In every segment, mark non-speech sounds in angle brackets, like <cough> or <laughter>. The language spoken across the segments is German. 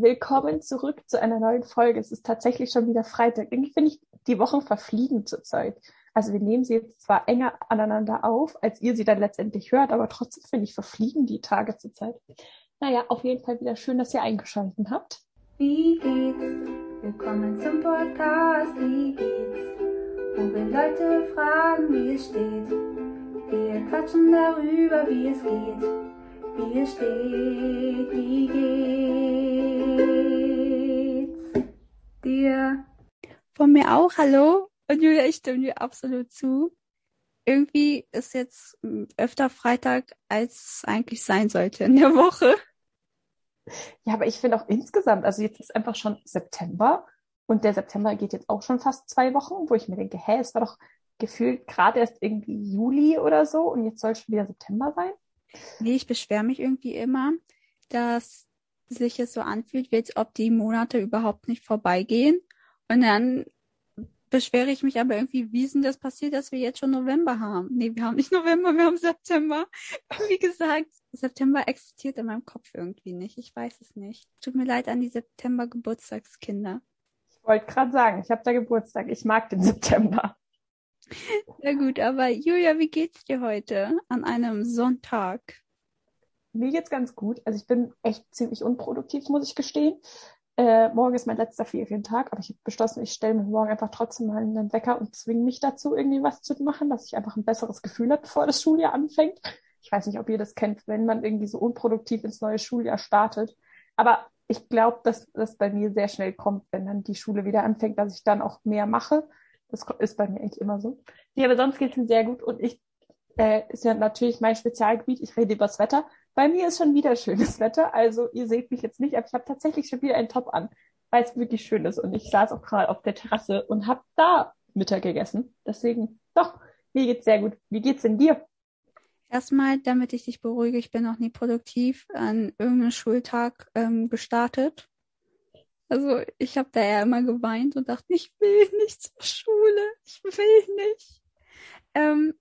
Willkommen zurück zu einer neuen Folge. Es ist tatsächlich schon wieder Freitag. Irgendwie finde ich, die Wochen verfliegen zurzeit. Also wir nehmen sie jetzt zwar enger aneinander auf, als ihr sie dann letztendlich hört, aber trotzdem finde ich, verfliegen die Tage zurzeit. Naja, auf jeden Fall wieder schön, dass ihr eingeschaltet habt. Wie geht's? Willkommen zum Podcast. Wie geht's? Wo wir Leute fragen, wie es steht. Wir quatschen darüber, wie es geht. Wie es steht, wie geht's dir? Von mir auch, hallo. Und Julia, ich stimme dir absolut zu. Irgendwie ist jetzt öfter Freitag, als es eigentlich sein sollte in der Woche. Ja, aber ich finde auch insgesamt, also jetzt ist einfach schon September und der September geht jetzt auch schon fast zwei Wochen, wo ich mir denke, hä, es war doch gefühlt gerade erst irgendwie Juli oder so und jetzt soll schon wieder September sein. Nee, ich beschwere mich irgendwie immer, dass sich es so anfühlt, wie als ob die Monate überhaupt nicht vorbeigehen. Und dann beschwere ich mich aber irgendwie, wie ist denn das passiert, dass wir jetzt schon November haben? Nee, wir haben nicht <laughs> November, wir haben September. Wie gesagt, September existiert in meinem Kopf irgendwie nicht. Ich weiß es nicht. Tut mir leid an die September-Geburtstagskinder. Ich wollte gerade sagen, ich habe da Geburtstag. Ich mag den September. <laughs> Na gut, aber Julia, wie geht's dir heute an einem Sonntag? Mir geht's ganz gut. Also ich bin echt ziemlich unproduktiv, muss ich gestehen. Äh, morgen ist mein letzter Ferientag, aber ich habe beschlossen, ich stelle mir morgen einfach trotzdem mal einen Wecker und zwinge mich dazu, irgendwie was zu machen, dass ich einfach ein besseres Gefühl habe, bevor das Schuljahr anfängt. Ich weiß nicht, ob ihr das kennt, wenn man irgendwie so unproduktiv ins neue Schuljahr startet. Aber ich glaube, dass das bei mir sehr schnell kommt, wenn dann die Schule wieder anfängt, dass ich dann auch mehr mache. Das ist bei mir eigentlich immer so. Nee, aber sonst geht's mir sehr gut und ich äh, ist ja natürlich mein Spezialgebiet. Ich rede über das Wetter. Bei mir ist schon wieder schönes Wetter. Also ihr seht mich jetzt nicht, aber ich habe tatsächlich schon wieder einen Top an, weil es wirklich schön ist. Und ich saß auch gerade auf der Terrasse und habe da Mittag gegessen. Deswegen, doch, mir geht's sehr gut. Wie geht's denn dir? Erstmal, damit ich dich beruhige, ich bin noch nie produktiv an irgendeinem Schultag ähm, gestartet. Also ich habe da ja immer geweint und dachte, ich will nicht zur Schule, ich will nicht. Ähm,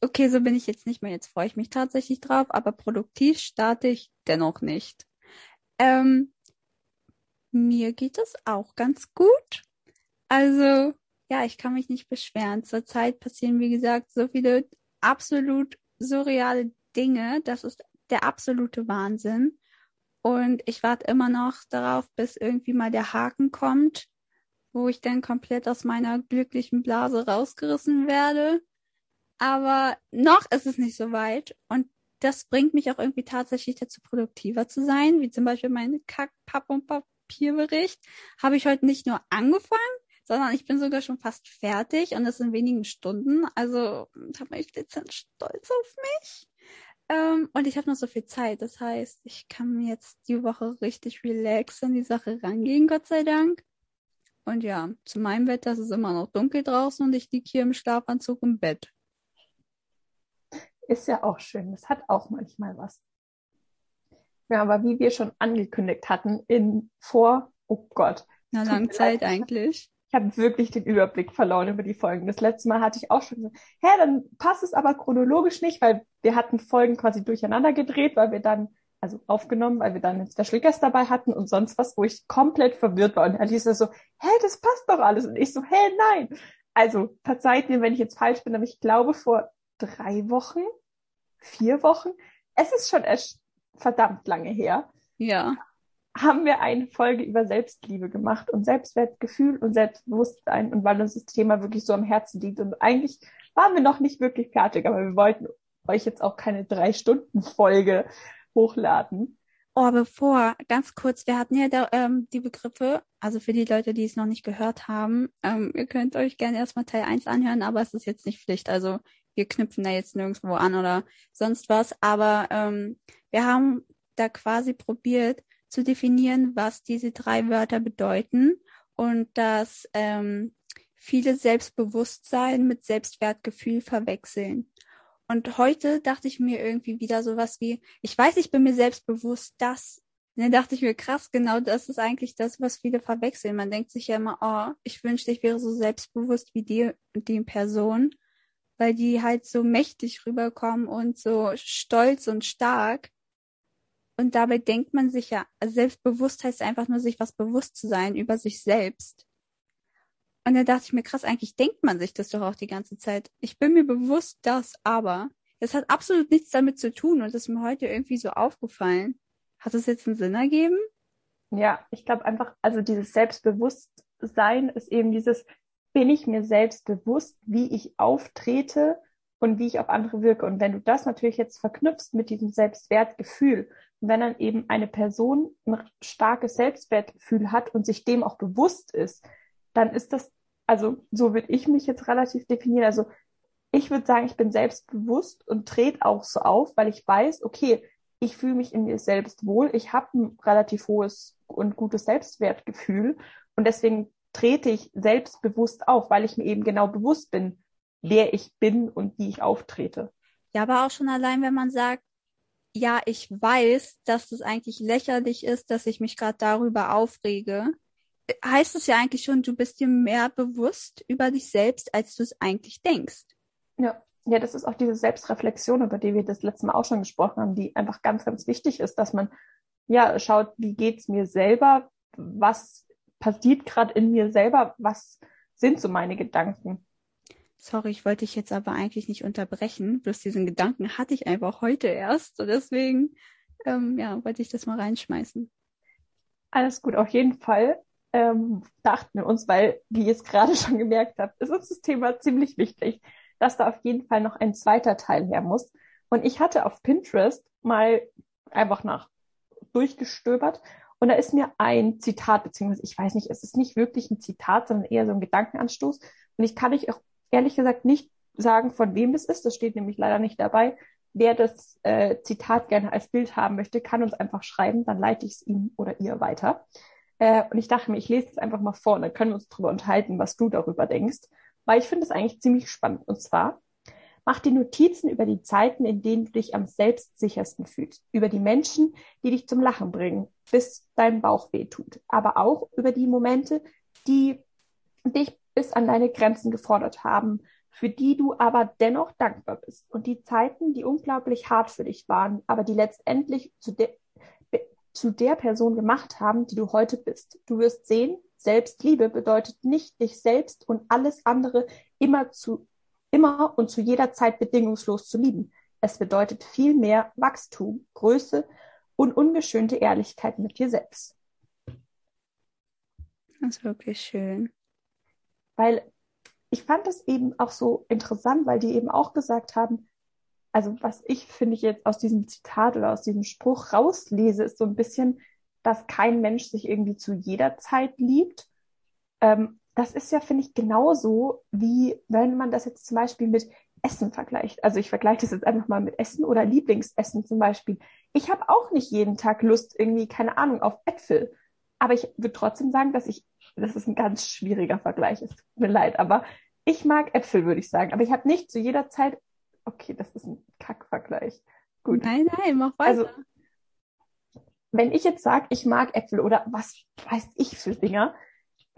okay, so bin ich jetzt nicht mehr. Jetzt freue ich mich tatsächlich drauf, aber produktiv starte ich dennoch nicht. Ähm, mir geht es auch ganz gut. Also, ja, ich kann mich nicht beschweren. Zurzeit passieren, wie gesagt, so viele absolut surreale Dinge. Das ist der absolute Wahnsinn. Und ich warte immer noch darauf, bis irgendwie mal der Haken kommt, wo ich dann komplett aus meiner glücklichen Blase rausgerissen werde. Aber noch ist es nicht so weit. Und das bringt mich auch irgendwie tatsächlich dazu, produktiver zu sein, wie zum Beispiel mein Kack-Papp- und Papierbericht. Habe ich heute nicht nur angefangen, sondern ich bin sogar schon fast fertig und das in wenigen Stunden. Also da bin ich dezent stolz auf mich. Ähm, und ich habe noch so viel Zeit. Das heißt, ich kann jetzt die Woche richtig relaxed an die Sache rangehen, Gott sei Dank. Und ja, zu meinem Wetter ist es immer noch dunkel draußen und ich liege hier im Schlafanzug im Bett. Ist ja auch schön. Das hat auch manchmal was. Ja, aber wie wir schon angekündigt hatten, in vor, oh Gott. Na, lange Zeit eigentlich. Ich habe wirklich den Überblick verloren über die Folgen. Das letzte Mal hatte ich auch schon gesagt, hä, dann passt es aber chronologisch nicht, weil wir hatten Folgen quasi durcheinander gedreht, weil wir dann, also aufgenommen, weil wir dann einen Special Guest dabei hatten und sonst was, wo ich komplett verwirrt war. Und Alice so, hä, das passt doch alles. Und ich so, hä, nein. Also verzeiht mir, wenn ich jetzt falsch bin, aber ich glaube vor drei Wochen, vier Wochen, es ist schon echt verdammt lange her. Ja. Haben wir eine Folge über Selbstliebe gemacht und Selbstwertgefühl und Selbstbewusstsein und weil uns das Thema wirklich so am Herzen liegt. Und eigentlich waren wir noch nicht wirklich fertig, aber wir wollten euch jetzt auch keine drei Stunden Folge hochladen. Oh, bevor, ganz kurz, wir hatten ja da, ähm, die Begriffe, also für die Leute, die es noch nicht gehört haben, ähm, ihr könnt euch gerne erstmal Teil 1 anhören, aber es ist jetzt nicht Pflicht. Also wir knüpfen da jetzt nirgendwo an oder sonst was. Aber ähm, wir haben da quasi probiert zu definieren, was diese drei Wörter bedeuten und dass ähm, viele Selbstbewusstsein mit Selbstwertgefühl verwechseln. Und heute dachte ich mir irgendwie wieder sowas wie, ich weiß, ich bin mir selbstbewusst, dass und dann dachte ich mir, krass, genau das ist eigentlich das, was viele verwechseln. Man denkt sich ja immer, oh, ich wünschte, ich wäre so selbstbewusst wie die, die Person weil die halt so mächtig rüberkommen und so stolz und stark. Und dabei denkt man sich ja, also selbstbewusst heißt einfach nur, sich was bewusst zu sein über sich selbst. Und da dachte ich mir, krass, eigentlich denkt man sich das doch auch die ganze Zeit. Ich bin mir bewusst, dass, aber es hat absolut nichts damit zu tun und das ist mir heute irgendwie so aufgefallen. Hat es jetzt einen Sinn ergeben? Ja, ich glaube einfach, also dieses Selbstbewusstsein ist eben dieses, bin ich mir selbst bewusst, wie ich auftrete und wie ich auf andere wirke. Und wenn du das natürlich jetzt verknüpfst mit diesem Selbstwertgefühl, wenn dann eben eine Person ein starkes Selbstwertgefühl hat und sich dem auch bewusst ist, dann ist das, also so würde ich mich jetzt relativ definieren. Also ich würde sagen, ich bin selbstbewusst und trete auch so auf, weil ich weiß, okay, ich fühle mich in mir selbst wohl, ich habe ein relativ hohes und gutes Selbstwertgefühl und deswegen trete ich selbstbewusst auf, weil ich mir eben genau bewusst bin, wer ich bin und wie ich auftrete. Ja, aber auch schon allein, wenn man sagt, ja, ich weiß, dass es eigentlich lächerlich ist, dass ich mich gerade darüber aufrege, heißt es ja eigentlich schon, du bist dir mehr bewusst über dich selbst, als du es eigentlich denkst. Ja. Ja, das ist auch diese Selbstreflexion, über die wir das letzte Mal auch schon gesprochen haben, die einfach ganz, ganz wichtig ist, dass man ja schaut, wie geht's mir selber, was passiert gerade in mir selber, was sind so meine Gedanken. Sorry, ich wollte dich jetzt aber eigentlich nicht unterbrechen. Bloß diesen Gedanken hatte ich einfach heute erst. Und deswegen, ähm, ja, wollte ich das mal reinschmeißen. Alles gut, auf jeden Fall ähm, dachten wir uns, weil, wie ihr es gerade <laughs> schon gemerkt habt, ist uns das Thema ziemlich wichtig, dass da auf jeden Fall noch ein zweiter Teil her muss. Und ich hatte auf Pinterest mal einfach nach durchgestöbert und da ist mir ein Zitat, beziehungsweise ich weiß nicht, es ist nicht wirklich ein Zitat, sondern eher so ein Gedankenanstoß. Und ich kann euch auch ehrlich gesagt nicht sagen, von wem es ist. Das steht nämlich leider nicht dabei. Wer das äh, Zitat gerne als Bild haben möchte, kann uns einfach schreiben, dann leite ich es ihm oder ihr weiter. Äh, und ich dachte mir, ich lese es einfach mal vor und dann können wir uns darüber unterhalten, was du darüber denkst, weil ich finde es eigentlich ziemlich spannend. Und zwar, mach dir Notizen über die Zeiten, in denen du dich am selbstsichersten fühlst, über die Menschen, die dich zum Lachen bringen, bis dein Bauch weh tut, aber auch über die Momente, die dich bis an deine Grenzen gefordert haben, für die du aber dennoch dankbar bist. Und die Zeiten, die unglaublich hart für dich waren, aber die letztendlich zu, de zu der Person gemacht haben, die du heute bist. Du wirst sehen, Selbstliebe bedeutet nicht, dich selbst und alles andere immer zu, immer und zu jeder Zeit bedingungslos zu lieben. Es bedeutet vielmehr Wachstum, Größe und ungeschönte Ehrlichkeit mit dir selbst. Das ist wirklich schön. Weil ich fand es eben auch so interessant, weil die eben auch gesagt haben, also was ich finde ich jetzt aus diesem Zitat oder aus diesem Spruch rauslese, ist so ein bisschen, dass kein Mensch sich irgendwie zu jeder Zeit liebt. Ähm, das ist ja, finde ich, genauso wie wenn man das jetzt zum Beispiel mit Essen vergleicht. Also ich vergleiche das jetzt einfach mal mit Essen oder Lieblingsessen zum Beispiel. Ich habe auch nicht jeden Tag Lust irgendwie, keine Ahnung, auf Äpfel. Aber ich würde trotzdem sagen, dass ich, das ist ein ganz schwieriger Vergleich, es tut mir leid, aber ich mag Äpfel, würde ich sagen. Aber ich habe nicht zu jeder Zeit Okay, das ist ein Kackvergleich. Gut. Nein, nein, mach weiter. Also, wenn ich jetzt sage, ich mag Äpfel oder was weiß ich für Dinger,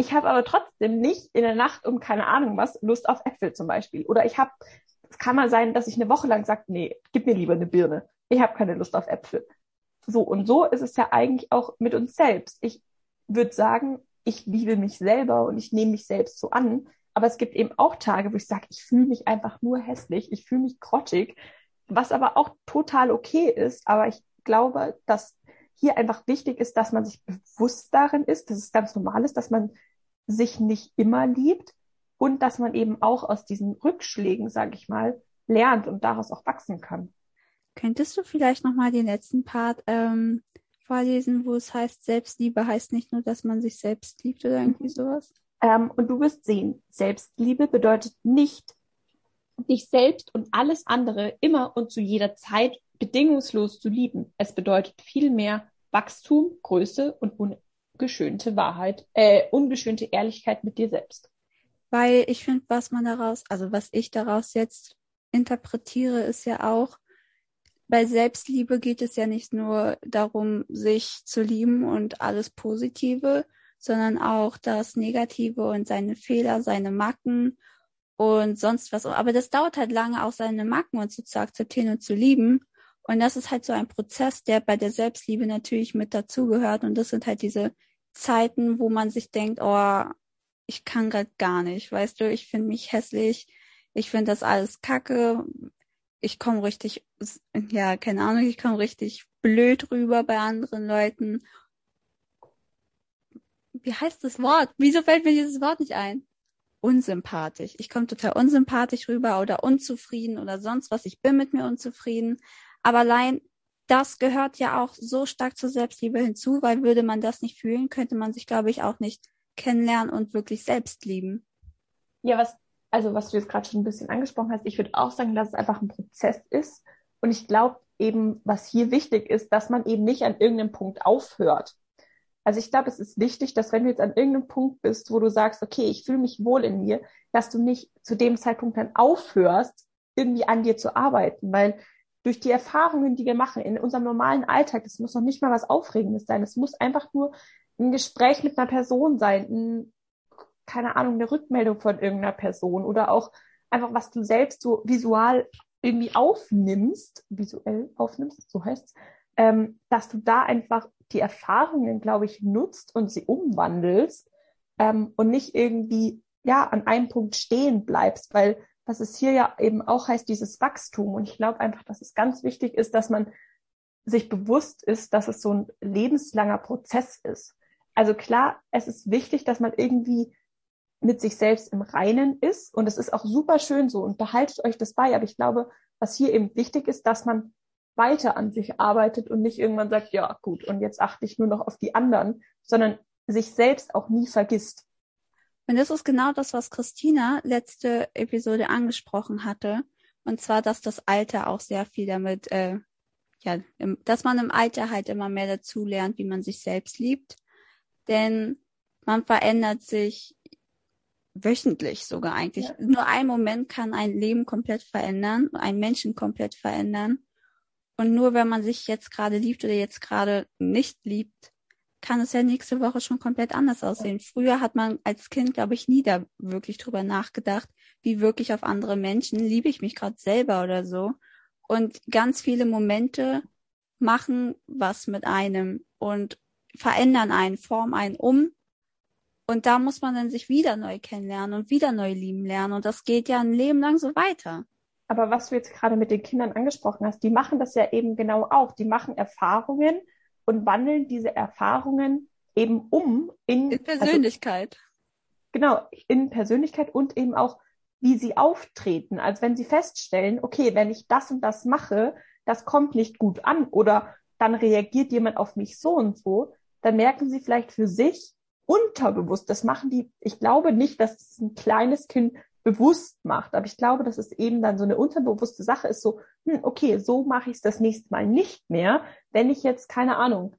ich habe aber trotzdem nicht in der Nacht um keine Ahnung was Lust auf Äpfel zum Beispiel. Oder ich habe, es kann mal sein, dass ich eine Woche lang sage, nee, gib mir lieber eine Birne. Ich habe keine Lust auf Äpfel. So und so ist es ja eigentlich auch mit uns selbst. Ich würde sagen, ich liebe mich selber und ich nehme mich selbst so an, aber es gibt eben auch Tage, wo ich sage, ich fühle mich einfach nur hässlich, ich fühle mich grottig, was aber auch total okay ist. Aber ich glaube, dass hier einfach wichtig ist, dass man sich bewusst darin ist, dass es ganz normal ist, dass man sich nicht immer liebt und dass man eben auch aus diesen Rückschlägen, sage ich mal, lernt und daraus auch wachsen kann. Könntest du vielleicht nochmal den letzten Part ähm, vorlesen, wo es heißt, Selbstliebe heißt nicht nur, dass man sich selbst liebt oder irgendwie sowas? Ähm, und du wirst sehen, Selbstliebe bedeutet nicht, dich selbst und alles andere immer und zu jeder Zeit bedingungslos zu lieben. Es bedeutet vielmehr Wachstum, Größe und ungeschönte Wahrheit, äh, ungeschönte Ehrlichkeit mit dir selbst. Weil ich finde, was man daraus, also was ich daraus jetzt interpretiere, ist ja auch, bei Selbstliebe geht es ja nicht nur darum, sich zu lieben und alles Positive, sondern auch das Negative und seine Fehler, seine Macken und sonst was. Aber das dauert halt lange, auch seine Macken und so zu akzeptieren und zu lieben. Und das ist halt so ein Prozess, der bei der Selbstliebe natürlich mit dazugehört. Und das sind halt diese Zeiten, wo man sich denkt, oh, ich kann grad gar nicht, weißt du, ich finde mich hässlich, ich finde das alles kacke, ich komme richtig, ja, keine Ahnung, ich komme richtig blöd rüber bei anderen Leuten. Wie heißt das Wort? Wieso fällt mir dieses Wort nicht ein? Unsympathisch. Ich komme total unsympathisch rüber oder unzufrieden oder sonst was. Ich bin mit mir unzufrieden. Aber allein das gehört ja auch so stark zur Selbstliebe hinzu, weil würde man das nicht fühlen, könnte man sich, glaube ich, auch nicht kennenlernen und wirklich selbst lieben. Ja, was, also was du jetzt gerade schon ein bisschen angesprochen hast, ich würde auch sagen, dass es einfach ein Prozess ist. Und ich glaube eben, was hier wichtig ist, dass man eben nicht an irgendeinem Punkt aufhört. Also ich glaube, es ist wichtig, dass wenn du jetzt an irgendeinem Punkt bist, wo du sagst, okay, ich fühle mich wohl in mir, dass du nicht zu dem Zeitpunkt dann aufhörst, irgendwie an dir zu arbeiten, weil durch die Erfahrungen, die wir machen in unserem normalen Alltag, das muss noch nicht mal was Aufregendes sein. Es muss einfach nur ein Gespräch mit einer Person sein, ein, keine Ahnung, eine Rückmeldung von irgendeiner Person oder auch einfach, was du selbst so visual irgendwie aufnimmst, visuell aufnimmst, so heißt's, ähm, dass du da einfach die Erfahrungen, glaube ich, nutzt und sie umwandelst ähm, und nicht irgendwie ja an einem Punkt stehen bleibst, weil was es hier ja eben auch heißt, dieses Wachstum. Und ich glaube einfach, dass es ganz wichtig ist, dass man sich bewusst ist, dass es so ein lebenslanger Prozess ist. Also klar, es ist wichtig, dass man irgendwie mit sich selbst im Reinen ist. Und es ist auch super schön so und behaltet euch das bei. Aber ich glaube, was hier eben wichtig ist, dass man weiter an sich arbeitet und nicht irgendwann sagt, ja, gut, und jetzt achte ich nur noch auf die anderen, sondern sich selbst auch nie vergisst. Und das ist genau das, was Christina letzte Episode angesprochen hatte. Und zwar, dass das Alter auch sehr viel damit, äh, ja, im, dass man im Alter halt immer mehr dazu lernt, wie man sich selbst liebt. Denn man verändert sich wöchentlich sogar eigentlich. Ja. Nur ein Moment kann ein Leben komplett verändern, einen Menschen komplett verändern. Und nur wenn man sich jetzt gerade liebt oder jetzt gerade nicht liebt, kann es ja nächste Woche schon komplett anders aussehen. Früher hat man als Kind, glaube ich, nie da wirklich drüber nachgedacht, wie wirklich auf andere Menschen liebe ich mich gerade selber oder so. Und ganz viele Momente machen was mit einem und verändern einen, formen einen um. Und da muss man dann sich wieder neu kennenlernen und wieder neu lieben lernen. Und das geht ja ein Leben lang so weiter. Aber was du jetzt gerade mit den Kindern angesprochen hast, die machen das ja eben genau auch. Die machen Erfahrungen und wandeln diese Erfahrungen eben um in, in also Persönlichkeit. Also, genau, in Persönlichkeit und eben auch, wie sie auftreten. Als wenn sie feststellen, okay, wenn ich das und das mache, das kommt nicht gut an oder dann reagiert jemand auf mich so und so, dann merken sie vielleicht für sich unterbewusst, das machen die, ich glaube nicht, dass ein kleines Kind bewusst macht. Aber ich glaube, dass es eben dann so eine unterbewusste Sache ist, so, hm, okay, so mache ich es das nächste Mal nicht mehr. Wenn ich jetzt, keine Ahnung,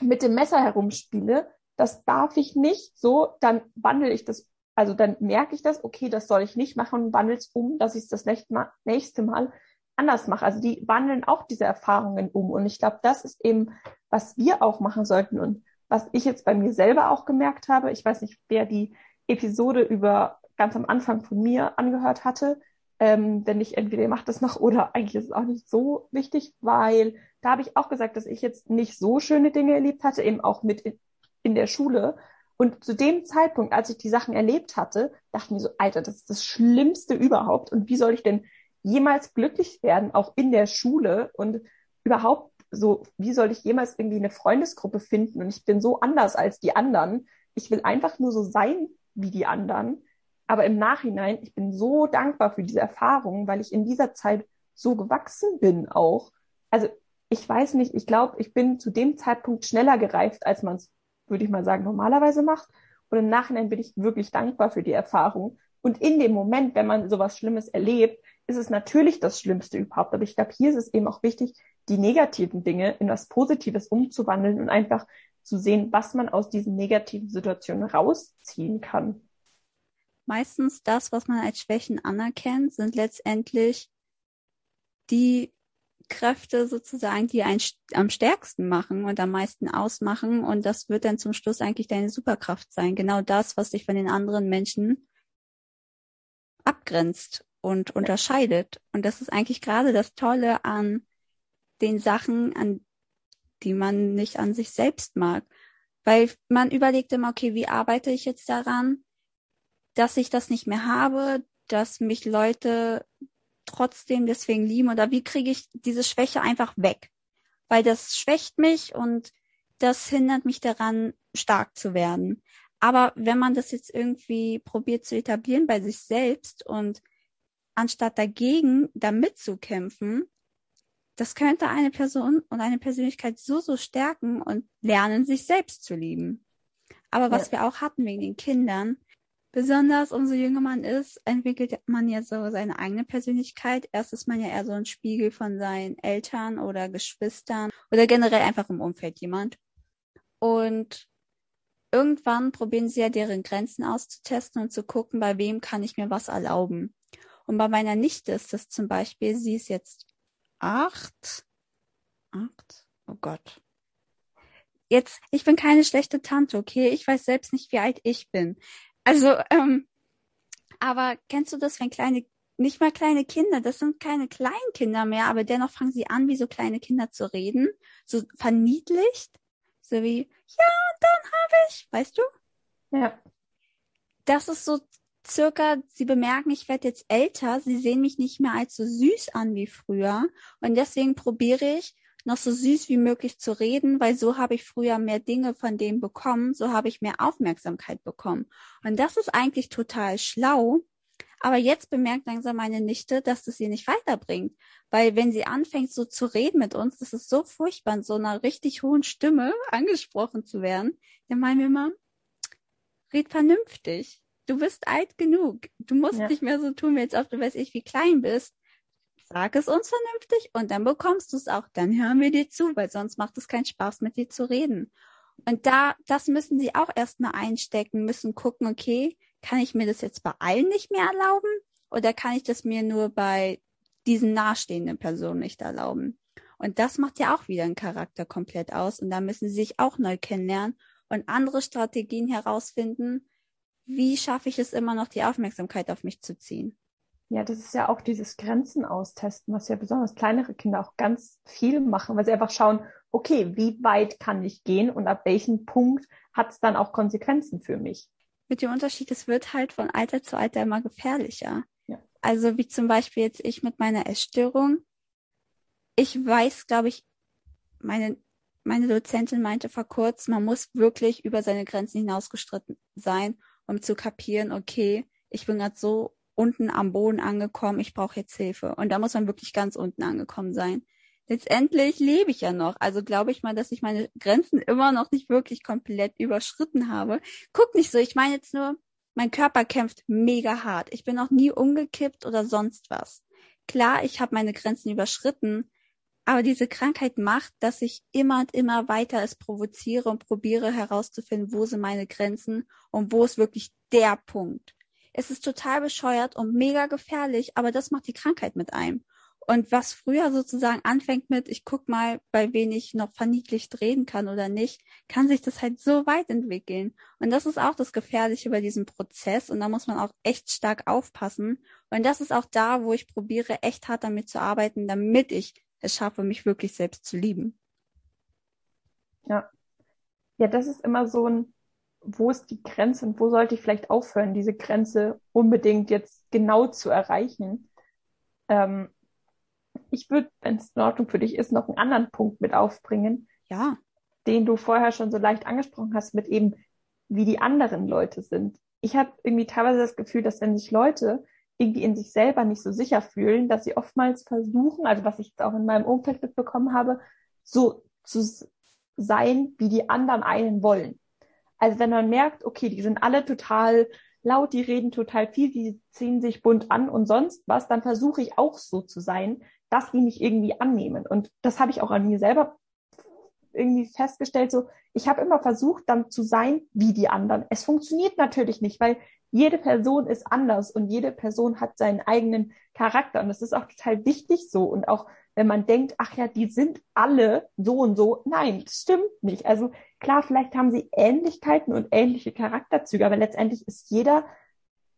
mit dem Messer herumspiele, das darf ich nicht, so, dann wandle ich das, also dann merke ich das, okay, das soll ich nicht machen und wandle es um, dass ich es das nächste Mal, nächste Mal anders mache. Also die wandeln auch diese Erfahrungen um. Und ich glaube, das ist eben, was wir auch machen sollten und was ich jetzt bei mir selber auch gemerkt habe. Ich weiß nicht, wer die Episode über ganz am Anfang von mir angehört hatte. Ähm, wenn nicht, entweder ihr macht das noch oder eigentlich ist es auch nicht so wichtig, weil da habe ich auch gesagt, dass ich jetzt nicht so schöne Dinge erlebt hatte, eben auch mit in, in der Schule. Und zu dem Zeitpunkt, als ich die Sachen erlebt hatte, dachte ich mir so, Alter, das ist das Schlimmste überhaupt. Und wie soll ich denn jemals glücklich werden, auch in der Schule und überhaupt so, wie soll ich jemals irgendwie eine Freundesgruppe finden? Und ich bin so anders als die anderen. Ich will einfach nur so sein wie die anderen. Aber im Nachhinein, ich bin so dankbar für diese Erfahrung, weil ich in dieser Zeit so gewachsen bin auch. Also ich weiß nicht, ich glaube, ich bin zu dem Zeitpunkt schneller gereift, als man es, würde ich mal sagen, normalerweise macht. Und im Nachhinein bin ich wirklich dankbar für die Erfahrung. Und in dem Moment, wenn man sowas Schlimmes erlebt, ist es natürlich das Schlimmste überhaupt. Aber ich glaube, hier ist es eben auch wichtig, die negativen Dinge in was Positives umzuwandeln und einfach zu sehen, was man aus diesen negativen Situationen rausziehen kann meistens das, was man als Schwächen anerkennt, sind letztendlich die Kräfte sozusagen, die einen am stärksten machen und am meisten ausmachen. Und das wird dann zum Schluss eigentlich deine Superkraft sein. Genau das, was dich von den anderen Menschen abgrenzt und unterscheidet. Und das ist eigentlich gerade das Tolle an den Sachen, an die man nicht an sich selbst mag. Weil man überlegt immer, okay, wie arbeite ich jetzt daran, dass ich das nicht mehr habe, dass mich Leute trotzdem deswegen lieben oder wie kriege ich diese Schwäche einfach weg? Weil das schwächt mich und das hindert mich daran, stark zu werden. Aber wenn man das jetzt irgendwie probiert zu etablieren bei sich selbst und anstatt dagegen da mitzukämpfen, das könnte eine Person und eine Persönlichkeit so, so stärken und lernen, sich selbst zu lieben. Aber was ja. wir auch hatten wegen den Kindern, besonders umso jünger man ist, entwickelt man ja so seine eigene Persönlichkeit. Erst ist man ja eher so ein Spiegel von seinen Eltern oder Geschwistern oder generell einfach im Umfeld jemand. Und irgendwann probieren sie ja deren Grenzen auszutesten und zu gucken, bei wem kann ich mir was erlauben. Und bei meiner Nichte ist das zum Beispiel, sie ist jetzt acht. Acht? Oh Gott. Jetzt, ich bin keine schlechte Tante, okay? Ich weiß selbst nicht, wie alt ich bin. Also, ähm, aber kennst du das, wenn kleine, nicht mal kleine Kinder, das sind keine kleinen Kinder mehr, aber dennoch fangen sie an, wie so kleine Kinder zu reden, so verniedlicht, so wie, ja, dann habe ich, weißt du? Ja. Das ist so circa, sie bemerken, ich werde jetzt älter, sie sehen mich nicht mehr als so süß an wie früher. Und deswegen probiere ich, noch so süß wie möglich zu reden, weil so habe ich früher mehr Dinge von dem bekommen, so habe ich mehr Aufmerksamkeit bekommen. Und das ist eigentlich total schlau. Aber jetzt bemerkt langsam meine Nichte, dass das sie nicht weiterbringt. Weil wenn sie anfängt, so zu reden mit uns, das ist so furchtbar, in so einer richtig hohen Stimme <laughs> angesprochen zu werden, dann meinen wir immer, red vernünftig du bist alt genug. Du musst ja. nicht mehr so tun, wie als ob du weiß ich wie klein bist. Sag es uns vernünftig und dann bekommst du es auch. Dann hören wir dir zu, weil sonst macht es keinen Spaß, mit dir zu reden. Und da, das müssen sie auch erstmal einstecken, müssen gucken, okay, kann ich mir das jetzt bei allen nicht mehr erlauben? Oder kann ich das mir nur bei diesen nahestehenden Personen nicht erlauben? Und das macht ja auch wieder einen Charakter komplett aus. Und da müssen sie sich auch neu kennenlernen und andere Strategien herausfinden, wie schaffe ich es immer noch, die Aufmerksamkeit auf mich zu ziehen? Ja, das ist ja auch dieses Grenzen austesten, was ja besonders kleinere Kinder auch ganz viel machen, weil sie einfach schauen, okay, wie weit kann ich gehen und ab welchem Punkt hat es dann auch Konsequenzen für mich? Mit dem Unterschied, es wird halt von Alter zu Alter immer gefährlicher. Ja. Also wie zum Beispiel jetzt ich mit meiner Essstörung. Ich weiß, glaube ich, meine, meine Dozentin meinte vor kurzem, man muss wirklich über seine Grenzen hinausgestritten sein, um zu kapieren, okay, ich bin gerade so unten am Boden angekommen, ich brauche jetzt Hilfe. Und da muss man wirklich ganz unten angekommen sein. Letztendlich lebe ich ja noch. Also glaube ich mal, dass ich meine Grenzen immer noch nicht wirklich komplett überschritten habe. Guck nicht so, ich meine jetzt nur, mein Körper kämpft mega hart. Ich bin noch nie umgekippt oder sonst was. Klar, ich habe meine Grenzen überschritten, aber diese Krankheit macht, dass ich immer und immer weiter es provoziere und probiere herauszufinden, wo sind meine Grenzen und wo ist wirklich der Punkt. Es ist total bescheuert und mega gefährlich, aber das macht die Krankheit mit einem. Und was früher sozusagen anfängt mit, ich guck mal, bei wen ich noch verniedlicht reden kann oder nicht, kann sich das halt so weit entwickeln. Und das ist auch das Gefährliche bei diesem Prozess. Und da muss man auch echt stark aufpassen. Und das ist auch da, wo ich probiere, echt hart damit zu arbeiten, damit ich es schaffe, mich wirklich selbst zu lieben. Ja. Ja, das ist immer so ein, wo ist die Grenze und wo sollte ich vielleicht aufhören, diese Grenze unbedingt jetzt genau zu erreichen. Ähm, ich würde, wenn es in Ordnung für dich ist, noch einen anderen Punkt mit aufbringen. Ja. Den du vorher schon so leicht angesprochen hast, mit eben, wie die anderen Leute sind. Ich habe irgendwie teilweise das Gefühl, dass wenn sich Leute irgendwie in sich selber nicht so sicher fühlen, dass sie oftmals versuchen, also was ich jetzt auch in meinem Umfeld mitbekommen habe, so zu sein, wie die anderen einen wollen. Also wenn man merkt, okay, die sind alle total laut, die reden total viel, die ziehen sich bunt an und sonst was, dann versuche ich auch so zu sein, dass die mich irgendwie annehmen. Und das habe ich auch an mir selber irgendwie festgestellt, so, ich habe immer versucht, dann zu sein wie die anderen. Es funktioniert natürlich nicht, weil jede Person ist anders und jede Person hat seinen eigenen Charakter. Und das ist auch total wichtig so. Und auch wenn man denkt, ach ja, die sind alle so und so. Nein, das stimmt nicht. Also klar, vielleicht haben sie Ähnlichkeiten und ähnliche Charakterzüge, aber letztendlich ist jeder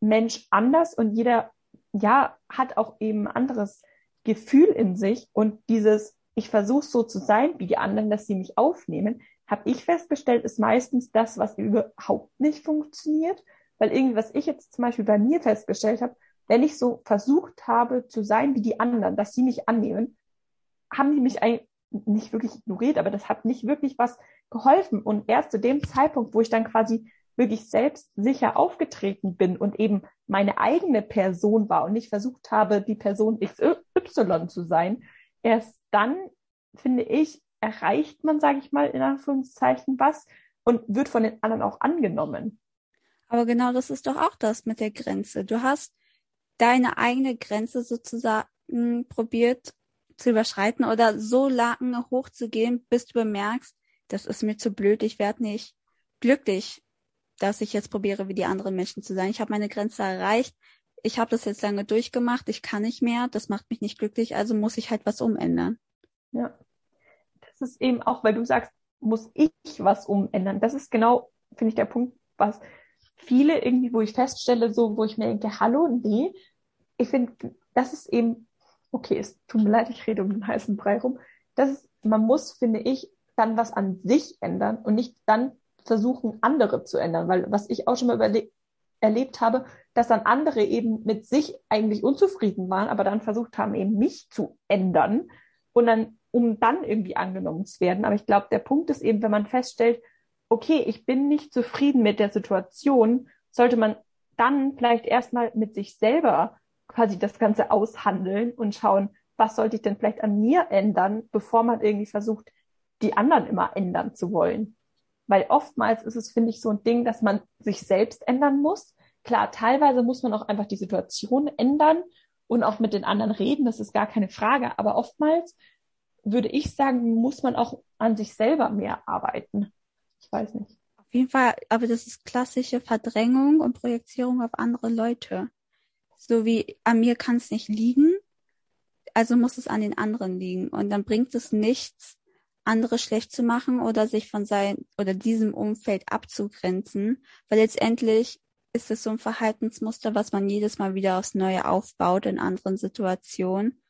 Mensch anders und jeder, ja, hat auch eben anderes Gefühl in sich. Und dieses ich versuche so zu sein wie die anderen, dass sie mich aufnehmen, habe ich festgestellt, ist meistens das, was überhaupt nicht funktioniert. Weil irgendwie, was ich jetzt zum Beispiel bei mir festgestellt habe, wenn ich so versucht habe zu sein wie die anderen, dass sie mich annehmen, haben die mich eigentlich nicht wirklich ignoriert, aber das hat nicht wirklich was geholfen. Und erst zu dem Zeitpunkt, wo ich dann quasi wirklich selbstsicher aufgetreten bin und eben meine eigene Person war und nicht versucht habe, die Person XY zu sein, erst dann, finde ich, erreicht man, sage ich mal, in Anführungszeichen was und wird von den anderen auch angenommen. Aber genau das ist doch auch das mit der Grenze. Du hast deine eigene Grenze sozusagen probiert zu überschreiten oder so lange hochzugehen, bis du bemerkst, das ist mir zu blöd, ich werde nicht glücklich, dass ich jetzt probiere, wie die anderen Menschen zu sein. Ich habe meine Grenze erreicht, ich habe das jetzt lange durchgemacht, ich kann nicht mehr, das macht mich nicht glücklich, also muss ich halt was umändern. Ja. Das ist eben auch, weil du sagst, muss ich was umändern. Das ist genau, finde ich, der Punkt, was viele irgendwie, wo ich feststelle, so, wo ich mir denke, hallo, nee, ich finde, das ist eben, okay, es tut mir leid, ich rede um den heißen Brei rum. Das ist, man muss, finde ich, dann was an sich ändern und nicht dann versuchen, andere zu ändern, weil was ich auch schon mal erlebt habe, dass dann andere eben mit sich eigentlich unzufrieden waren, aber dann versucht haben, eben mich zu ändern und dann, um dann irgendwie angenommen zu werden. Aber ich glaube, der Punkt ist eben, wenn man feststellt, okay, ich bin nicht zufrieden mit der Situation, sollte man dann vielleicht erstmal mit sich selber quasi das Ganze aushandeln und schauen, was sollte ich denn vielleicht an mir ändern, bevor man irgendwie versucht, die anderen immer ändern zu wollen. Weil oftmals ist es, finde ich, so ein Ding, dass man sich selbst ändern muss. Klar, teilweise muss man auch einfach die Situation ändern und auch mit den anderen reden, das ist gar keine Frage. Aber oftmals würde ich sagen, muss man auch an sich selber mehr arbeiten. Ich weiß nicht. Auf jeden Fall, aber das ist klassische Verdrängung und Projizierung auf andere Leute. So wie an mir kann es nicht liegen, also muss es an den anderen liegen. Und dann bringt es nichts, andere schlecht zu machen oder sich von sein oder diesem Umfeld abzugrenzen, weil letztendlich ist es so ein Verhaltensmuster, was man jedes Mal wieder aufs Neue aufbaut in anderen Situationen,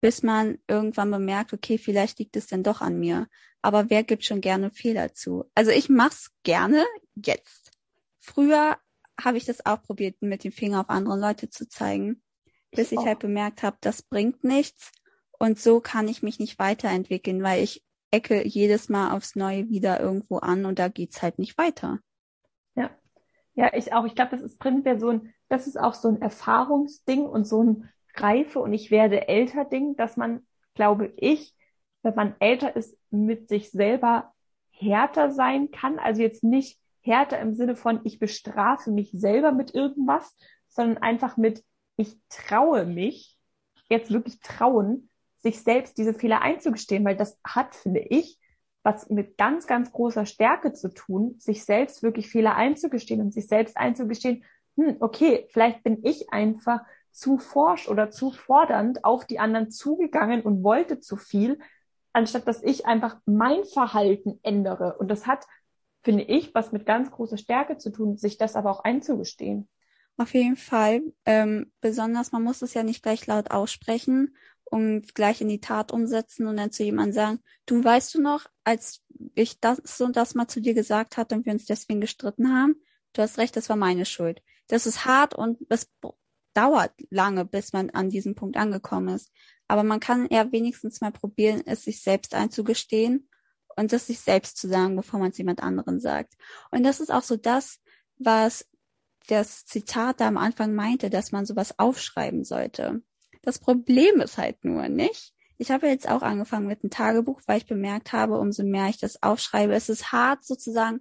bis man irgendwann bemerkt, okay, vielleicht liegt es denn doch an mir. Aber wer gibt schon gerne Fehler zu? Also ich mach's gerne jetzt. Früher habe ich das auch probiert, mit dem Finger auf andere Leute zu zeigen, bis ich, ich halt bemerkt habe, das bringt nichts und so kann ich mich nicht weiterentwickeln, weil ich ecke jedes Mal aufs Neue wieder irgendwo an und da geht's halt nicht weiter. Ja. Ja, ich auch. Ich glaube, das ist prinzipiell so ein, das ist auch so ein Erfahrungsding und so ein Reife und ich werde älter Ding, dass man, glaube ich, wenn man älter ist, mit sich selber härter sein kann. Also jetzt nicht härter im Sinne von, ich bestrafe mich selber mit irgendwas, sondern einfach mit, ich traue mich, jetzt wirklich trauen, sich selbst diese Fehler einzugestehen, weil das hat, finde ich, was mit ganz, ganz großer Stärke zu tun, sich selbst wirklich Fehler einzugestehen und sich selbst einzugestehen, hm, okay, vielleicht bin ich einfach zu forsch oder zu fordernd auf die anderen zugegangen und wollte zu viel, anstatt dass ich einfach mein Verhalten ändere. Und das hat, finde ich, was mit ganz großer Stärke zu tun, sich das aber auch einzugestehen. Auf jeden Fall. Ähm, besonders, man muss es ja nicht gleich laut aussprechen und gleich in die Tat umsetzen und dann zu jemandem sagen, du weißt du noch, als ich das und das mal zu dir gesagt hatte und wir uns deswegen gestritten haben, du hast recht, das war meine Schuld. Das ist hart und es dauert lange, bis man an diesem Punkt angekommen ist. Aber man kann ja wenigstens mal probieren, es sich selbst einzugestehen und das sich selbst zu sagen, bevor man es jemand anderen sagt. Und das ist auch so das, was das Zitat da am Anfang meinte, dass man sowas aufschreiben sollte. Das Problem ist halt nur nicht. Ich habe jetzt auch angefangen mit einem Tagebuch, weil ich bemerkt habe, umso mehr ich das aufschreibe, es ist hart sozusagen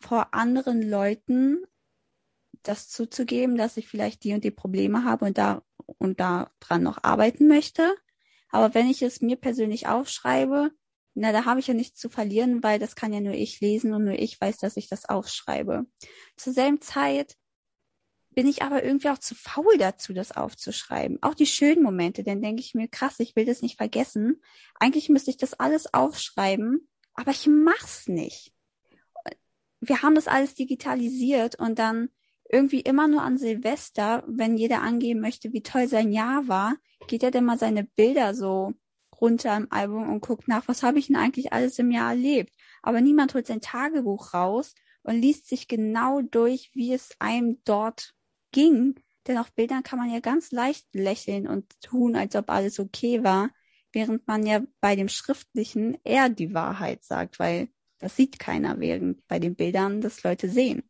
vor anderen Leuten das zuzugeben, dass ich vielleicht die und die Probleme habe und da und daran noch arbeiten möchte. Aber wenn ich es mir persönlich aufschreibe, na, da habe ich ja nichts zu verlieren, weil das kann ja nur ich lesen und nur ich weiß, dass ich das aufschreibe. Zur selben Zeit bin ich aber irgendwie auch zu faul dazu, das aufzuschreiben. Auch die schönen Momente, dann denke ich mir, krass, ich will das nicht vergessen. Eigentlich müsste ich das alles aufschreiben, aber ich mach's nicht. Wir haben das alles digitalisiert und dann irgendwie immer nur an Silvester, wenn jeder angeben möchte, wie toll sein Jahr war, geht er dann mal seine Bilder so runter im Album und guckt nach, was habe ich denn eigentlich alles im Jahr erlebt. Aber niemand holt sein Tagebuch raus und liest sich genau durch, wie es einem dort ging. Denn auf Bildern kann man ja ganz leicht lächeln und tun, als ob alles okay war, während man ja bei dem Schriftlichen eher die Wahrheit sagt, weil das sieht keiner, während bei den Bildern das Leute sehen.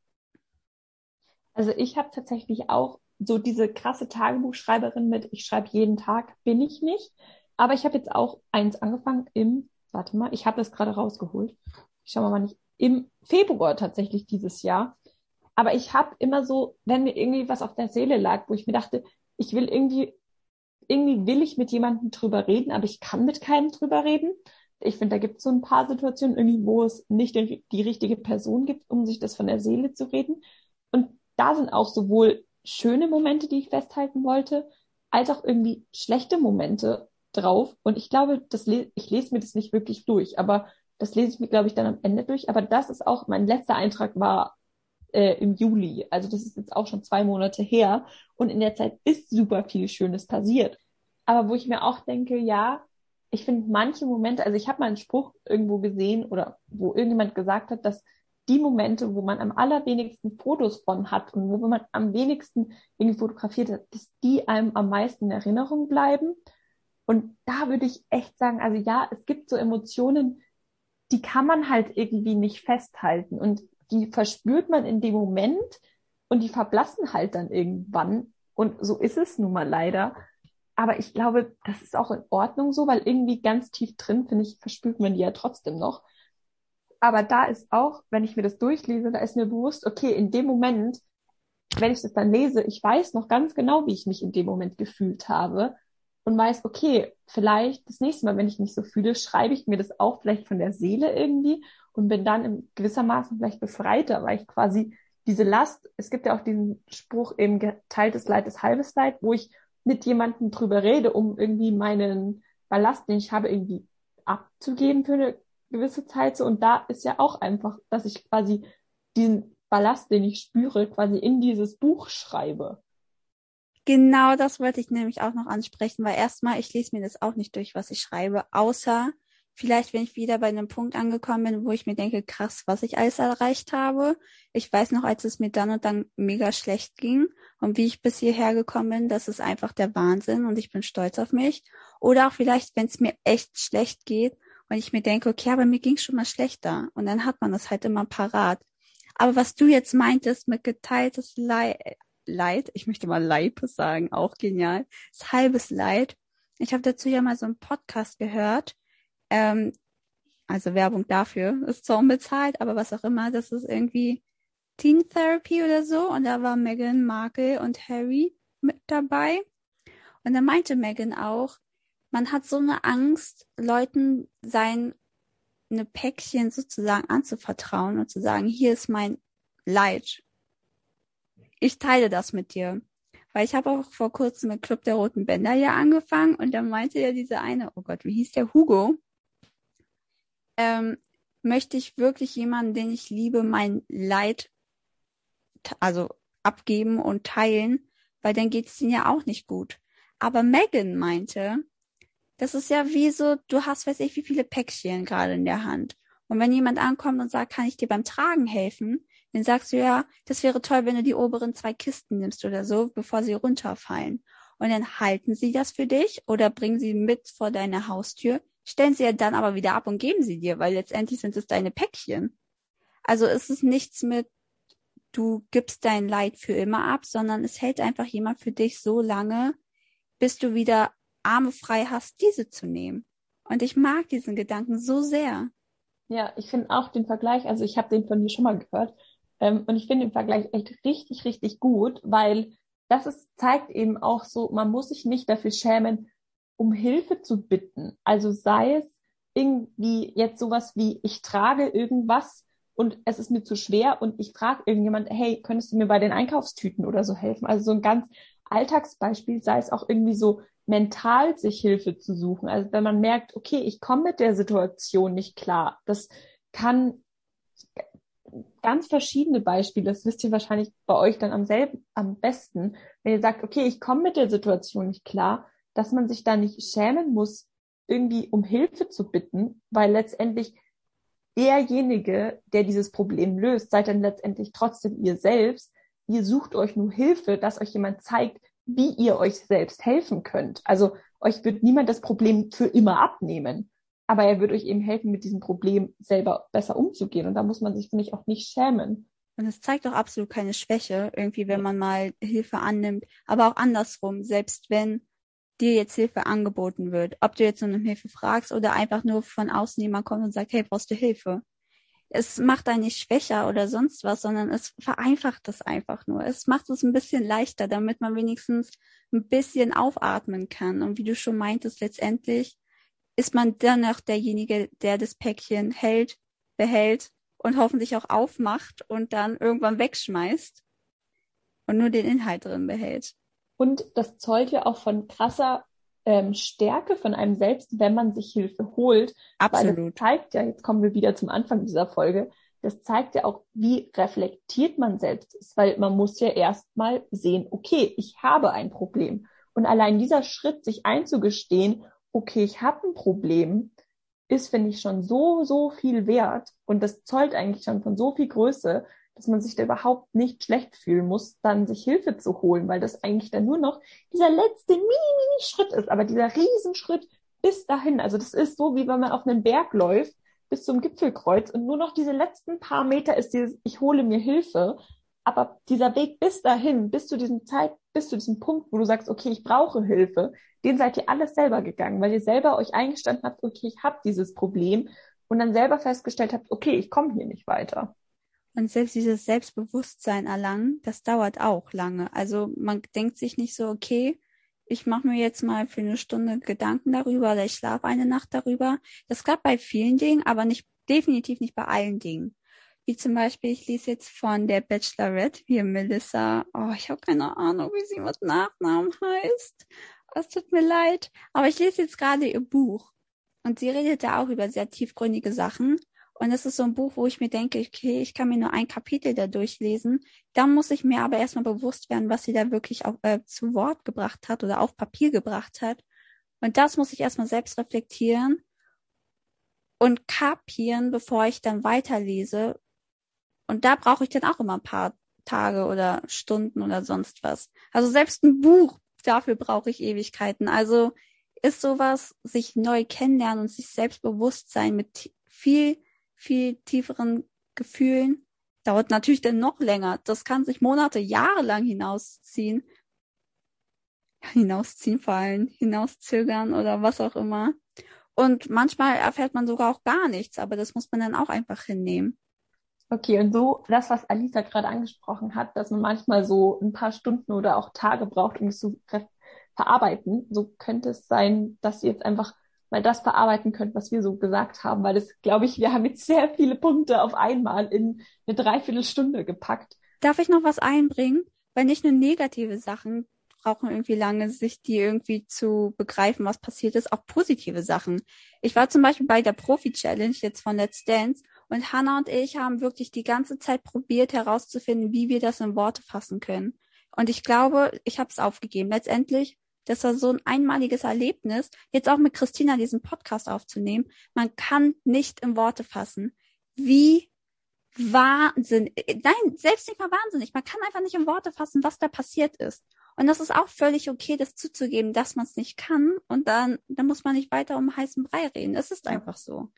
Also ich habe tatsächlich auch so diese krasse Tagebuchschreiberin mit, ich schreibe jeden Tag, bin ich nicht. Aber ich habe jetzt auch eins angefangen im, warte mal, ich habe das gerade rausgeholt. Ich schau mal nicht, im Februar tatsächlich dieses Jahr. Aber ich habe immer so, wenn mir irgendwie was auf der Seele lag, wo ich mir dachte, ich will irgendwie, irgendwie will ich mit jemandem drüber reden, aber ich kann mit keinem drüber reden. Ich finde, da gibt es so ein paar Situationen irgendwie, wo es nicht die, die richtige Person gibt, um sich das von der Seele zu reden. Und da sind auch sowohl schöne Momente, die ich festhalten wollte, als auch irgendwie schlechte Momente drauf. Und ich glaube, das le ich lese mir das nicht wirklich durch, aber das lese ich mir, glaube ich, dann am Ende durch. Aber das ist auch, mein letzter Eintrag war äh, im Juli. Also das ist jetzt auch schon zwei Monate her. Und in der Zeit ist super viel Schönes passiert. Aber wo ich mir auch denke, ja, ich finde manche Momente, also ich habe mal einen Spruch irgendwo gesehen oder wo irgendjemand gesagt hat, dass die Momente, wo man am allerwenigsten Fotos von hat und wo man am wenigsten irgendwie fotografiert hat, dass die einem am meisten in Erinnerung bleiben. Und da würde ich echt sagen, also ja, es gibt so Emotionen, die kann man halt irgendwie nicht festhalten und die verspürt man in dem Moment und die verblassen halt dann irgendwann. Und so ist es nun mal leider. Aber ich glaube, das ist auch in Ordnung so, weil irgendwie ganz tief drin, finde ich, verspürt man die ja trotzdem noch. Aber da ist auch, wenn ich mir das durchlese, da ist mir bewusst, okay, in dem Moment, wenn ich das dann lese, ich weiß noch ganz genau, wie ich mich in dem Moment gefühlt habe und weiß, okay, vielleicht das nächste Mal, wenn ich mich so fühle, schreibe ich mir das auch vielleicht von der Seele irgendwie und bin dann in gewissermaßen vielleicht befreiter, weil ich quasi diese Last, es gibt ja auch diesen Spruch eben geteiltes Leid ist halbes Leid, wo ich mit jemandem drüber rede, um irgendwie meinen Ballast, den ich habe, irgendwie abzugeben für eine gewisse Zeit so. Und da ist ja auch einfach, dass ich quasi diesen Ballast, den ich spüre, quasi in dieses Buch schreibe. Genau das wollte ich nämlich auch noch ansprechen, weil erstmal, ich lese mir das auch nicht durch, was ich schreibe, außer vielleicht, wenn ich wieder bei einem Punkt angekommen bin, wo ich mir denke, krass, was ich alles erreicht habe. Ich weiß noch, als es mir dann und dann mega schlecht ging und wie ich bis hierher gekommen bin, das ist einfach der Wahnsinn und ich bin stolz auf mich. Oder auch vielleicht, wenn es mir echt schlecht geht und ich mir denke, okay, aber mir ging schon mal schlechter. Und dann hat man das halt immer parat. Aber was du jetzt meintest mit geteiltes Leid, Leid, ich möchte mal Leib sagen, auch genial, ist halbes Leid. Ich habe dazu ja mal so einen Podcast gehört. Ähm, also Werbung dafür, ist zwar unbezahlt, aber was auch immer, das ist irgendwie Teen Therapy oder so. Und da war Meghan Markle und Harry mit dabei. Und da meinte Meghan auch, man hat so eine Angst, Leuten sein eine Päckchen sozusagen anzuvertrauen und zu sagen, hier ist mein Leid. Ich teile das mit dir. Weil ich habe auch vor kurzem mit Club der Roten Bänder hier angefangen und da meinte ja diese eine, oh Gott, wie hieß der Hugo? Ähm, möchte ich wirklich jemanden, den ich liebe, mein Leid also abgeben und teilen, weil dann geht es ihnen ja auch nicht gut. Aber Megan meinte, das ist ja wie so, du hast, weiß ich, wie viele Päckchen gerade in der Hand. Und wenn jemand ankommt und sagt, kann ich dir beim Tragen helfen, dann sagst du ja, das wäre toll, wenn du die oberen zwei Kisten nimmst oder so, bevor sie runterfallen. Und dann halten sie das für dich oder bringen sie mit vor deine Haustür, stellen sie ja dann aber wieder ab und geben sie dir, weil letztendlich sind es deine Päckchen. Also ist es nichts mit, du gibst dein Leid für immer ab, sondern es hält einfach jemand für dich so lange, bis du wieder Arme frei hast, diese zu nehmen. Und ich mag diesen Gedanken so sehr. Ja, ich finde auch den Vergleich, also ich habe den von dir schon mal gehört, ähm, und ich finde den Vergleich echt richtig, richtig gut, weil das ist, zeigt eben auch so, man muss sich nicht dafür schämen, um Hilfe zu bitten. Also sei es irgendwie jetzt sowas wie, ich trage irgendwas und es ist mir zu schwer und ich frage irgendjemand, hey, könntest du mir bei den Einkaufstüten oder so helfen? Also so ein ganz Alltagsbeispiel, sei es auch irgendwie so, mental sich Hilfe zu suchen. Also wenn man merkt, okay, ich komme mit der Situation nicht klar. Das kann ganz verschiedene Beispiele, das wisst ihr wahrscheinlich bei euch dann am selben, am besten, wenn ihr sagt, okay, ich komme mit der Situation nicht klar, dass man sich da nicht schämen muss, irgendwie um Hilfe zu bitten, weil letztendlich derjenige, der dieses Problem löst, seid dann letztendlich trotzdem ihr selbst. Ihr sucht euch nur Hilfe, dass euch jemand zeigt, wie ihr euch selbst helfen könnt. Also euch wird niemand das Problem für immer abnehmen, aber er wird euch eben helfen, mit diesem Problem selber besser umzugehen. Und da muss man sich, finde ich, auch nicht schämen. Und es zeigt auch absolut keine Schwäche, irgendwie, wenn man mal Hilfe annimmt. Aber auch andersrum, selbst wenn dir jetzt Hilfe angeboten wird, ob du jetzt nur um Hilfe fragst oder einfach nur von außen jemand kommt und sagt, hey, brauchst du Hilfe? Es macht einen nicht schwächer oder sonst was, sondern es vereinfacht es einfach nur. Es macht es ein bisschen leichter, damit man wenigstens ein bisschen aufatmen kann. Und wie du schon meintest, letztendlich ist man dann auch derjenige, der das Päckchen hält, behält und hoffentlich auch aufmacht und dann irgendwann wegschmeißt und nur den Inhalt drin behält. Und das zeugt ja auch von krasser ähm, Stärke von einem selbst, wenn man sich Hilfe holt. Absolut. Weil das zeigt ja, jetzt kommen wir wieder zum Anfang dieser Folge, das zeigt ja auch, wie reflektiert man selbst ist, weil man muss ja erstmal sehen, okay, ich habe ein Problem. Und allein dieser Schritt, sich einzugestehen, okay, ich habe ein Problem, ist, finde ich, schon so, so viel wert. Und das zollt eigentlich schon von so viel Größe, dass man sich da überhaupt nicht schlecht fühlen muss, dann sich Hilfe zu holen, weil das eigentlich dann nur noch dieser letzte Mini-Mini-Schritt ist, aber dieser Riesenschritt bis dahin. Also das ist so, wie wenn man auf einen Berg läuft bis zum Gipfelkreuz und nur noch diese letzten paar Meter ist dieses, ich hole mir Hilfe. Aber dieser Weg bis dahin, bis zu diesem Zeit, bis zu diesem Punkt, wo du sagst, okay, ich brauche Hilfe, den seid ihr alles selber gegangen, weil ihr selber euch eingestanden habt, okay, ich habe dieses Problem und dann selber festgestellt habt, okay, ich komme hier nicht weiter. Und selbst dieses Selbstbewusstsein erlangen, das dauert auch lange. Also man denkt sich nicht so, okay, ich mache mir jetzt mal für eine Stunde Gedanken darüber oder ich schlafe eine Nacht darüber. Das klappt bei vielen Dingen, aber nicht definitiv nicht bei allen Dingen. Wie zum Beispiel, ich lese jetzt von der Bachelorette, wie Melissa, oh, ich habe keine Ahnung, wie sie mit Nachnamen heißt. Es tut mir leid. Aber ich lese jetzt gerade ihr Buch. Und sie redet da auch über sehr tiefgründige Sachen. Und es ist so ein Buch, wo ich mir denke, okay, ich kann mir nur ein Kapitel da durchlesen. Dann muss ich mir aber erstmal bewusst werden, was sie da wirklich auch, äh, zu Wort gebracht hat oder auf Papier gebracht hat. Und das muss ich erstmal selbst reflektieren und kapieren, bevor ich dann weiterlese. Und da brauche ich dann auch immer ein paar Tage oder Stunden oder sonst was. Also selbst ein Buch, dafür brauche ich Ewigkeiten. Also ist sowas, sich neu kennenlernen und sich selbstbewusst sein mit viel viel tieferen Gefühlen. Dauert natürlich dann noch länger. Das kann sich Monate, Jahre lang hinausziehen. Hinausziehen fallen, hinauszögern oder was auch immer. Und manchmal erfährt man sogar auch gar nichts, aber das muss man dann auch einfach hinnehmen. Okay, und so das, was Alisa gerade angesprochen hat, dass man manchmal so ein paar Stunden oder auch Tage braucht, um es zu verarbeiten, so könnte es sein, dass sie jetzt einfach mal das verarbeiten könnt, was wir so gesagt haben, weil das, glaube ich, wir haben jetzt sehr viele Punkte auf einmal in eine Dreiviertelstunde gepackt. Darf ich noch was einbringen? Weil nicht nur negative Sachen brauchen irgendwie lange, sich die irgendwie zu begreifen, was passiert ist, auch positive Sachen. Ich war zum Beispiel bei der Profi-Challenge jetzt von Let's Dance und Hannah und ich haben wirklich die ganze Zeit probiert herauszufinden, wie wir das in Worte fassen können. Und ich glaube, ich habe es aufgegeben. Letztendlich das war so ein einmaliges Erlebnis, jetzt auch mit Christina diesen Podcast aufzunehmen. Man kann nicht in Worte fassen, wie Wahnsinn, nein, selbst nicht mal wahnsinnig. Man kann einfach nicht in Worte fassen, was da passiert ist. Und das ist auch völlig okay, das zuzugeben, dass man es nicht kann. Und dann, dann muss man nicht weiter um heißen Brei reden. Es ist einfach so.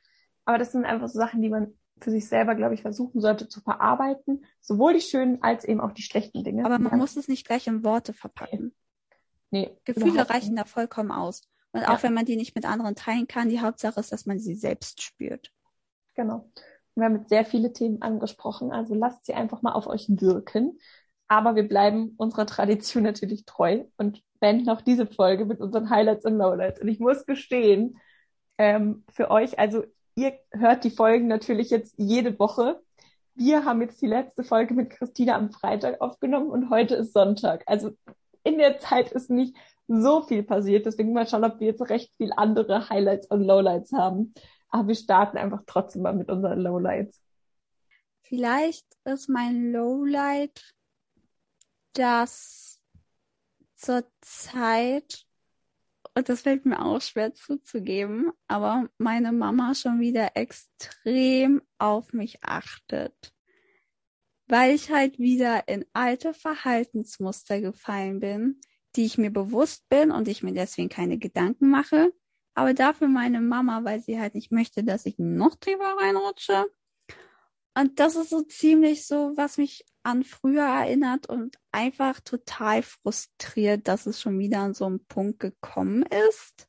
Aber das sind einfach so Sachen, die man für sich selber, glaube ich, versuchen sollte zu verarbeiten. Sowohl die schönen als eben auch die schlechten Dinge. Aber man muss es nicht gleich in Worte verpacken. Nee, Gefühle reichen da vollkommen aus. Und auch ja. wenn man die nicht mit anderen teilen kann, die Hauptsache ist, dass man sie selbst spürt. Genau. Wir haben jetzt sehr viele Themen angesprochen, also lasst sie einfach mal auf euch wirken. Aber wir bleiben unserer Tradition <laughs> natürlich treu und beenden auch diese Folge mit unseren Highlights und Lowlights. Und ich muss gestehen, ähm, für euch, also ihr hört die Folgen natürlich jetzt jede Woche. Wir haben jetzt die letzte Folge mit Christina am Freitag aufgenommen und heute ist Sonntag. Also in der Zeit ist nicht so viel passiert. Deswegen mal schauen, ob wir jetzt recht viel andere Highlights und Lowlights haben. Aber wir starten einfach trotzdem mal mit unseren Lowlights. Vielleicht ist mein Lowlight, dass zur Zeit und das fällt mir auch schwer zuzugeben, aber meine Mama schon wieder extrem auf mich achtet. Weil ich halt wieder in alte Verhaltensmuster gefallen bin, die ich mir bewusst bin und ich mir deswegen keine Gedanken mache. Aber dafür meine Mama, weil sie halt nicht möchte, dass ich noch tiefer reinrutsche. Und das ist so ziemlich so, was mich an früher erinnert und einfach total frustriert, dass es schon wieder an so einen Punkt gekommen ist.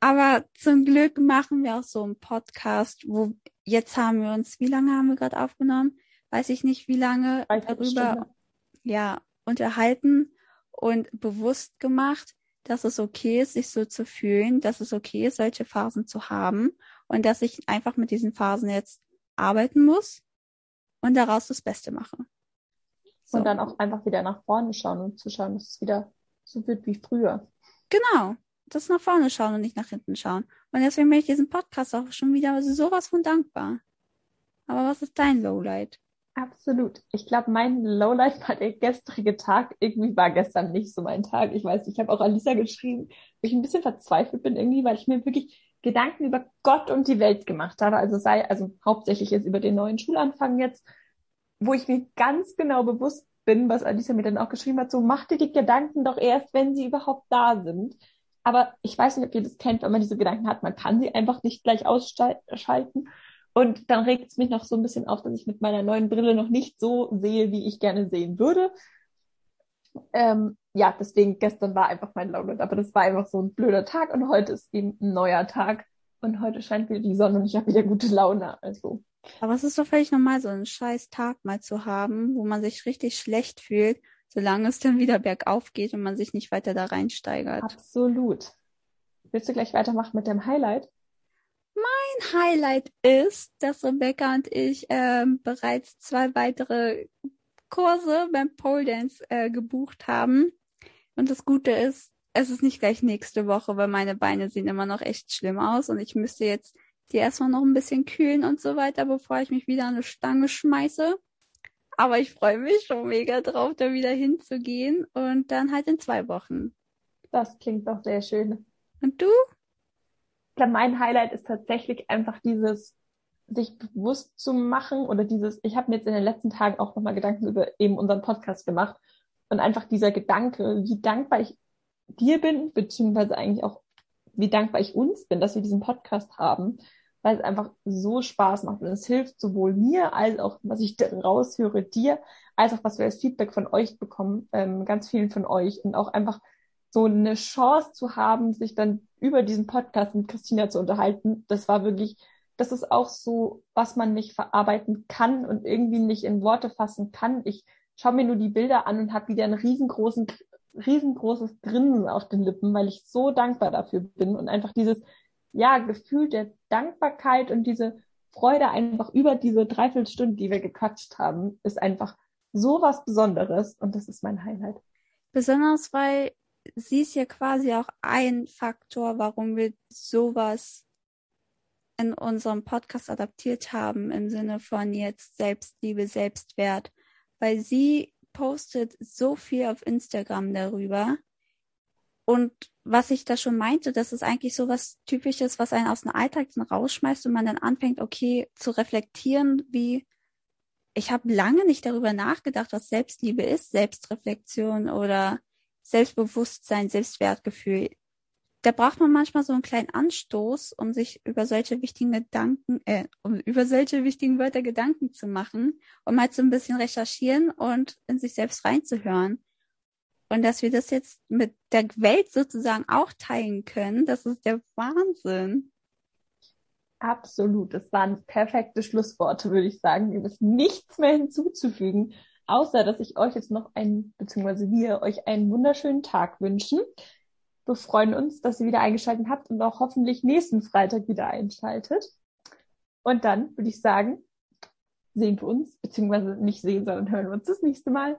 Aber zum Glück machen wir auch so einen Podcast, wo jetzt haben wir uns, wie lange haben wir gerade aufgenommen? Weiß ich nicht, wie lange darüber ja unterhalten und bewusst gemacht, dass es okay ist, sich so zu fühlen, dass es okay ist, solche Phasen zu haben und dass ich einfach mit diesen Phasen jetzt arbeiten muss und daraus das Beste mache. So. Und dann auch einfach wieder nach vorne schauen und zu schauen, dass es wieder so wird wie früher. Genau. Das nach vorne schauen und nicht nach hinten schauen. Und deswegen bin ich diesem Podcast auch schon wieder sowas von dankbar. Aber was ist dein Lowlight? Absolut. Ich glaube, mein Lowlight war der gestrige Tag. Irgendwie war gestern nicht so mein Tag. Ich weiß, ich habe auch Alisa geschrieben, wo ich ein bisschen verzweifelt bin irgendwie, weil ich mir wirklich Gedanken über Gott und die Welt gemacht habe. Also sei, also hauptsächlich jetzt über den neuen Schulanfang jetzt, wo ich mir ganz genau bewusst bin, was Alisa mir dann auch geschrieben hat, so mach dir die Gedanken doch erst, wenn sie überhaupt da sind. Aber ich weiß nicht, ob ihr das kennt, wenn man diese Gedanken hat, man kann sie einfach nicht gleich ausschalten. Und dann regt es mich noch so ein bisschen auf, dass ich mit meiner neuen Brille noch nicht so sehe, wie ich gerne sehen würde. Ähm, ja, deswegen gestern war einfach mein Download, aber das war einfach so ein blöder Tag und heute ist eben ein neuer Tag und heute scheint wieder die Sonne und ich habe wieder gute Laune. Also. Aber es ist doch völlig normal, so einen scheiß Tag mal zu haben, wo man sich richtig schlecht fühlt, solange es dann wieder bergauf geht und man sich nicht weiter da reinsteigert. Absolut. Willst du gleich weitermachen mit dem Highlight? Mein Highlight ist, dass Rebecca und ich ähm, bereits zwei weitere Kurse beim Pole Dance äh, gebucht haben. Und das Gute ist, es ist nicht gleich nächste Woche, weil meine Beine sehen immer noch echt schlimm aus und ich müsste jetzt die erstmal noch ein bisschen kühlen und so weiter, bevor ich mich wieder an eine Stange schmeiße. Aber ich freue mich schon mega drauf, da wieder hinzugehen und dann halt in zwei Wochen. Das klingt doch sehr schön. Und du? Ich glaube, mein Highlight ist tatsächlich einfach dieses sich bewusst zu machen oder dieses, ich habe mir jetzt in den letzten Tagen auch nochmal Gedanken über eben unseren Podcast gemacht und einfach dieser Gedanke, wie dankbar ich dir bin, beziehungsweise eigentlich auch, wie dankbar ich uns bin, dass wir diesen Podcast haben, weil es einfach so Spaß macht. Und es hilft sowohl mir als auch, was ich raushöre, dir, als auch was wir als Feedback von euch bekommen, ähm, ganz vielen von euch. Und auch einfach so eine Chance zu haben, sich dann über diesen Podcast mit Christina zu unterhalten, das war wirklich das ist auch so, was man nicht verarbeiten kann und irgendwie nicht in Worte fassen kann. Ich schaue mir nur die Bilder an und habe wieder ein riesengroßen, riesengroßes Grinsen auf den Lippen, weil ich so dankbar dafür bin und einfach dieses, ja, Gefühl der Dankbarkeit und diese Freude einfach über diese Dreiviertelstunde, die wir gequatscht haben, ist einfach so was Besonderes und das ist mein Highlight. Besonders, weil sie ist ja quasi auch ein Faktor, warum wir sowas in unserem Podcast adaptiert haben im Sinne von jetzt Selbstliebe, Selbstwert, weil sie postet so viel auf Instagram darüber. Und was ich da schon meinte, das ist eigentlich so was Typisches, was einen aus dem Alltag dann rausschmeißt und man dann anfängt, okay, zu reflektieren, wie ich habe lange nicht darüber nachgedacht, was Selbstliebe ist, Selbstreflexion oder Selbstbewusstsein, Selbstwertgefühl da braucht man manchmal so einen kleinen Anstoß, um sich über solche wichtigen Gedanken, äh, um über solche wichtigen Wörter Gedanken zu machen, um halt so ein bisschen recherchieren und in sich selbst reinzuhören. Und dass wir das jetzt mit der Welt sozusagen auch teilen können, das ist der Wahnsinn. Absolut. Das waren perfekte Schlussworte, würde ich sagen. Mir ist nichts mehr hinzuzufügen, außer dass ich euch jetzt noch einen, beziehungsweise wir euch einen wunderschönen Tag wünschen. Wir freuen uns, dass ihr wieder eingeschaltet habt und auch hoffentlich nächsten Freitag wieder einschaltet. Und dann würde ich sagen, sehen wir uns, beziehungsweise nicht sehen, sondern hören wir uns das nächste Mal.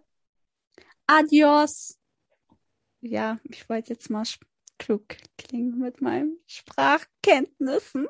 Adios. Ja, ich wollte jetzt mal klug klingen mit meinen Sprachkenntnissen.